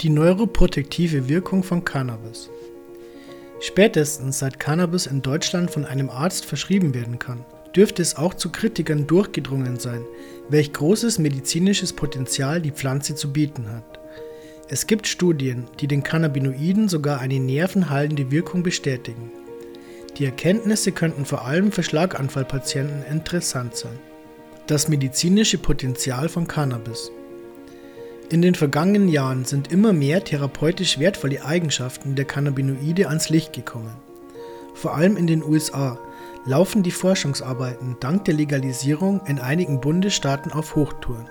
Die neuroprotektive Wirkung von Cannabis. Spätestens seit Cannabis in Deutschland von einem Arzt verschrieben werden kann, dürfte es auch zu Kritikern durchgedrungen sein, welch großes medizinisches Potenzial die Pflanze zu bieten hat. Es gibt Studien, die den Cannabinoiden sogar eine nervenheilende Wirkung bestätigen. Die Erkenntnisse könnten vor allem für Schlaganfallpatienten interessant sein. Das medizinische Potenzial von Cannabis. In den vergangenen Jahren sind immer mehr therapeutisch wertvolle Eigenschaften der Cannabinoide ans Licht gekommen. Vor allem in den USA laufen die Forschungsarbeiten dank der Legalisierung in einigen Bundesstaaten auf Hochtouren.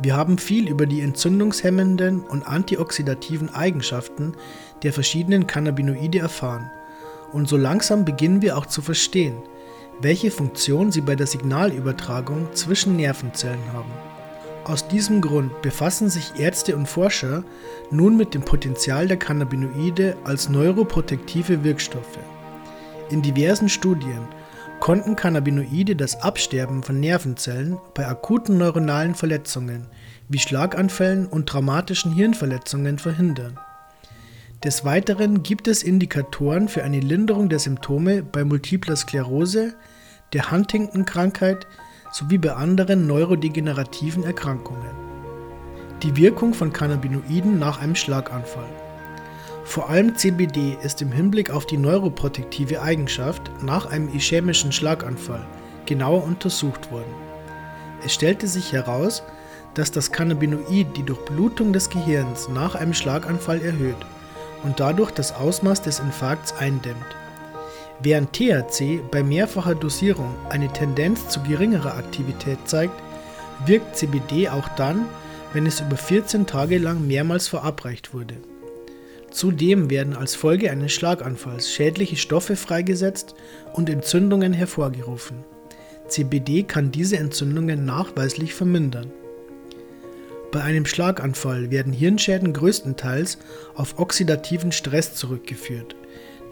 Wir haben viel über die entzündungshemmenden und antioxidativen Eigenschaften der verschiedenen Cannabinoide erfahren und so langsam beginnen wir auch zu verstehen, welche Funktion sie bei der Signalübertragung zwischen Nervenzellen haben. Aus diesem Grund befassen sich Ärzte und Forscher nun mit dem Potenzial der Cannabinoide als neuroprotektive Wirkstoffe. In diversen Studien konnten Cannabinoide das Absterben von Nervenzellen bei akuten neuronalen Verletzungen wie Schlaganfällen und traumatischen Hirnverletzungen verhindern. Des Weiteren gibt es Indikatoren für eine Linderung der Symptome bei multipler Sklerose, der Huntington-Krankheit sowie bei anderen neurodegenerativen Erkrankungen. Die Wirkung von Cannabinoiden nach einem Schlaganfall. Vor allem CBD ist im Hinblick auf die neuroprotektive Eigenschaft nach einem ischämischen Schlaganfall genauer untersucht worden. Es stellte sich heraus, dass das Cannabinoid die Durchblutung des Gehirns nach einem Schlaganfall erhöht und dadurch das Ausmaß des Infarkts eindämmt. Während THC bei mehrfacher Dosierung eine Tendenz zu geringerer Aktivität zeigt, wirkt CBD auch dann, wenn es über 14 Tage lang mehrmals verabreicht wurde. Zudem werden als Folge eines Schlaganfalls schädliche Stoffe freigesetzt und Entzündungen hervorgerufen. CBD kann diese Entzündungen nachweislich vermindern. Bei einem Schlaganfall werden Hirnschäden größtenteils auf oxidativen Stress zurückgeführt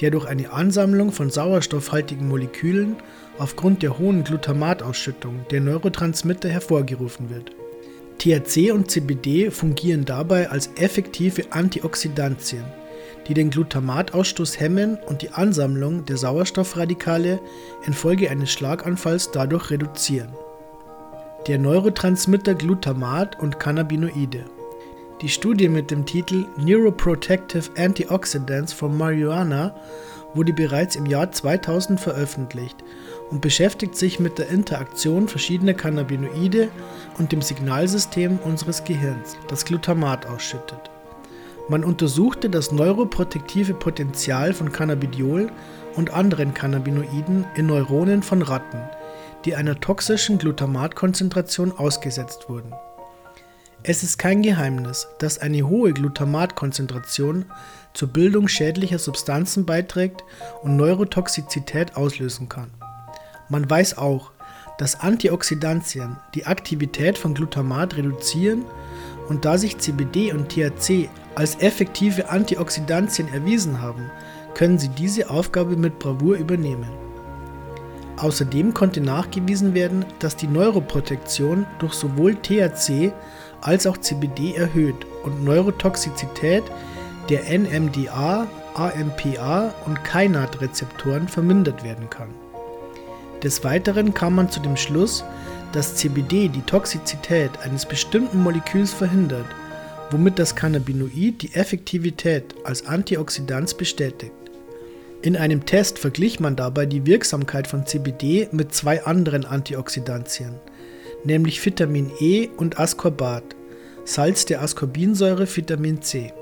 der durch eine Ansammlung von sauerstoffhaltigen Molekülen aufgrund der hohen Glutamatausschüttung der Neurotransmitter hervorgerufen wird. THC und CBD fungieren dabei als effektive Antioxidantien, die den Glutamatausstoß hemmen und die Ansammlung der Sauerstoffradikale infolge eines Schlaganfalls dadurch reduzieren. Der Neurotransmitter Glutamat und Cannabinoide die Studie mit dem Titel Neuroprotective Antioxidants for Marijuana wurde bereits im Jahr 2000 veröffentlicht und beschäftigt sich mit der Interaktion verschiedener Cannabinoide und dem Signalsystem unseres Gehirns, das Glutamat ausschüttet. Man untersuchte das neuroprotektive Potenzial von Cannabidiol und anderen Cannabinoiden in Neuronen von Ratten, die einer toxischen Glutamatkonzentration ausgesetzt wurden. Es ist kein Geheimnis, dass eine hohe Glutamatkonzentration zur Bildung schädlicher Substanzen beiträgt und Neurotoxizität auslösen kann. Man weiß auch, dass Antioxidantien die Aktivität von Glutamat reduzieren und da sich CBD und THC als effektive Antioxidantien erwiesen haben, können sie diese Aufgabe mit Bravour übernehmen. Außerdem konnte nachgewiesen werden, dass die Neuroprotektion durch sowohl THC als auch CBD erhöht und Neurotoxizität der NMDA, AMPA und Kainat-Rezeptoren vermindert werden kann. Des Weiteren kam man zu dem Schluss, dass CBD die Toxizität eines bestimmten Moleküls verhindert, womit das Cannabinoid die Effektivität als Antioxidant bestätigt. In einem Test verglich man dabei die Wirksamkeit von CBD mit zwei anderen Antioxidantien, nämlich Vitamin E und Ascorbat, Salz der Ascorbinsäure Vitamin C.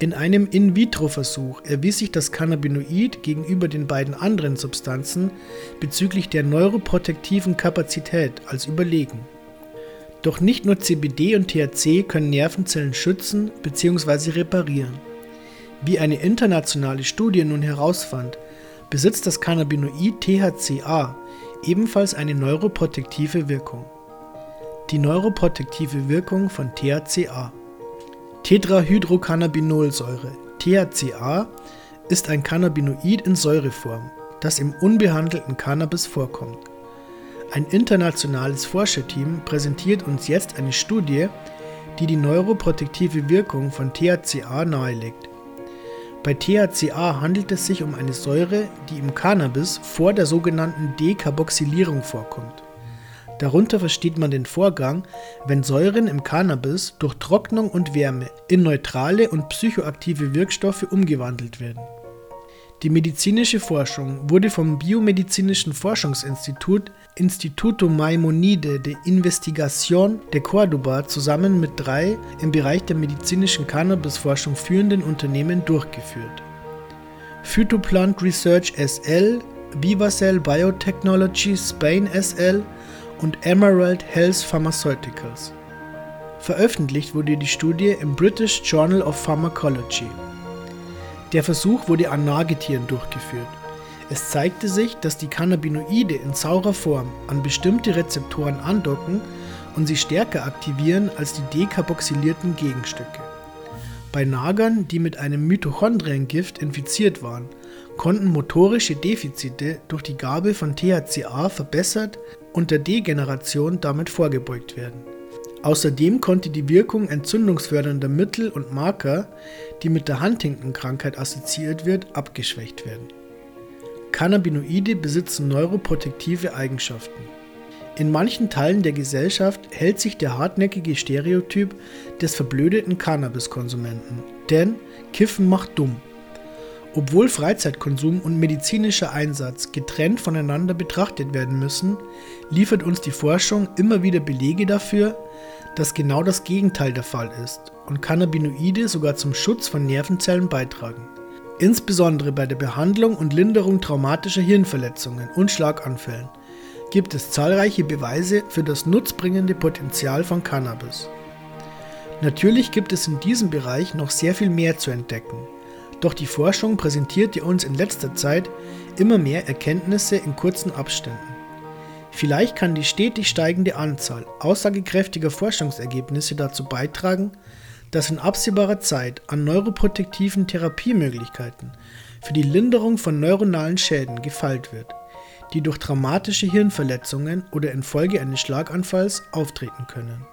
In einem In-vitro-Versuch erwies sich das Cannabinoid gegenüber den beiden anderen Substanzen bezüglich der neuroprotektiven Kapazität als überlegen. Doch nicht nur CBD und THC können Nervenzellen schützen bzw. reparieren. Wie eine internationale Studie nun herausfand, besitzt das Cannabinoid THCA ebenfalls eine neuroprotektive Wirkung. Die neuroprotektive Wirkung von THCA. Tetrahydrocannabinolsäure THCA ist ein Cannabinoid in Säureform, das im unbehandelten Cannabis vorkommt. Ein internationales Forscherteam präsentiert uns jetzt eine Studie, die die neuroprotektive Wirkung von THCA nahelegt. Bei THCA handelt es sich um eine Säure, die im Cannabis vor der sogenannten Dekarboxylierung vorkommt. Darunter versteht man den Vorgang, wenn Säuren im Cannabis durch Trocknung und Wärme in neutrale und psychoaktive Wirkstoffe umgewandelt werden. Die medizinische Forschung wurde vom Biomedizinischen Forschungsinstitut Instituto Maimonide de Investigación de Córdoba zusammen mit drei im Bereich der medizinischen Cannabisforschung führenden Unternehmen durchgeführt. Phytoplant Research SL, Vivacell Biotechnology Spain SL und Emerald Health Pharmaceuticals. Veröffentlicht wurde die Studie im British Journal of Pharmacology. Der Versuch wurde an Nagetieren durchgeführt. Es zeigte sich, dass die Cannabinoide in saurer Form an bestimmte Rezeptoren andocken und sie stärker aktivieren als die dekarboxylierten Gegenstücke. Bei Nagern, die mit einem Mitochondriengift infiziert waren, konnten motorische Defizite durch die Gabe von THCA verbessert und der Degeneration damit vorgebeugt werden. Außerdem konnte die Wirkung entzündungsfördernder Mittel und Marker, die mit der Huntington-Krankheit assoziiert wird, abgeschwächt werden. Cannabinoide besitzen neuroprotektive Eigenschaften. In manchen Teilen der Gesellschaft hält sich der hartnäckige Stereotyp des verblödeten Cannabiskonsumenten, denn Kiffen macht dumm. Obwohl Freizeitkonsum und medizinischer Einsatz getrennt voneinander betrachtet werden müssen, liefert uns die Forschung immer wieder Belege dafür, dass genau das Gegenteil der Fall ist und Cannabinoide sogar zum Schutz von Nervenzellen beitragen. Insbesondere bei der Behandlung und Linderung traumatischer Hirnverletzungen und Schlaganfällen gibt es zahlreiche Beweise für das nutzbringende Potenzial von Cannabis. Natürlich gibt es in diesem Bereich noch sehr viel mehr zu entdecken. Doch die Forschung präsentierte uns in letzter Zeit immer mehr Erkenntnisse in kurzen Abständen. Vielleicht kann die stetig steigende Anzahl aussagekräftiger Forschungsergebnisse dazu beitragen, dass in absehbarer Zeit an neuroprotektiven Therapiemöglichkeiten für die Linderung von neuronalen Schäden gefeilt wird, die durch traumatische Hirnverletzungen oder infolge eines Schlaganfalls auftreten können.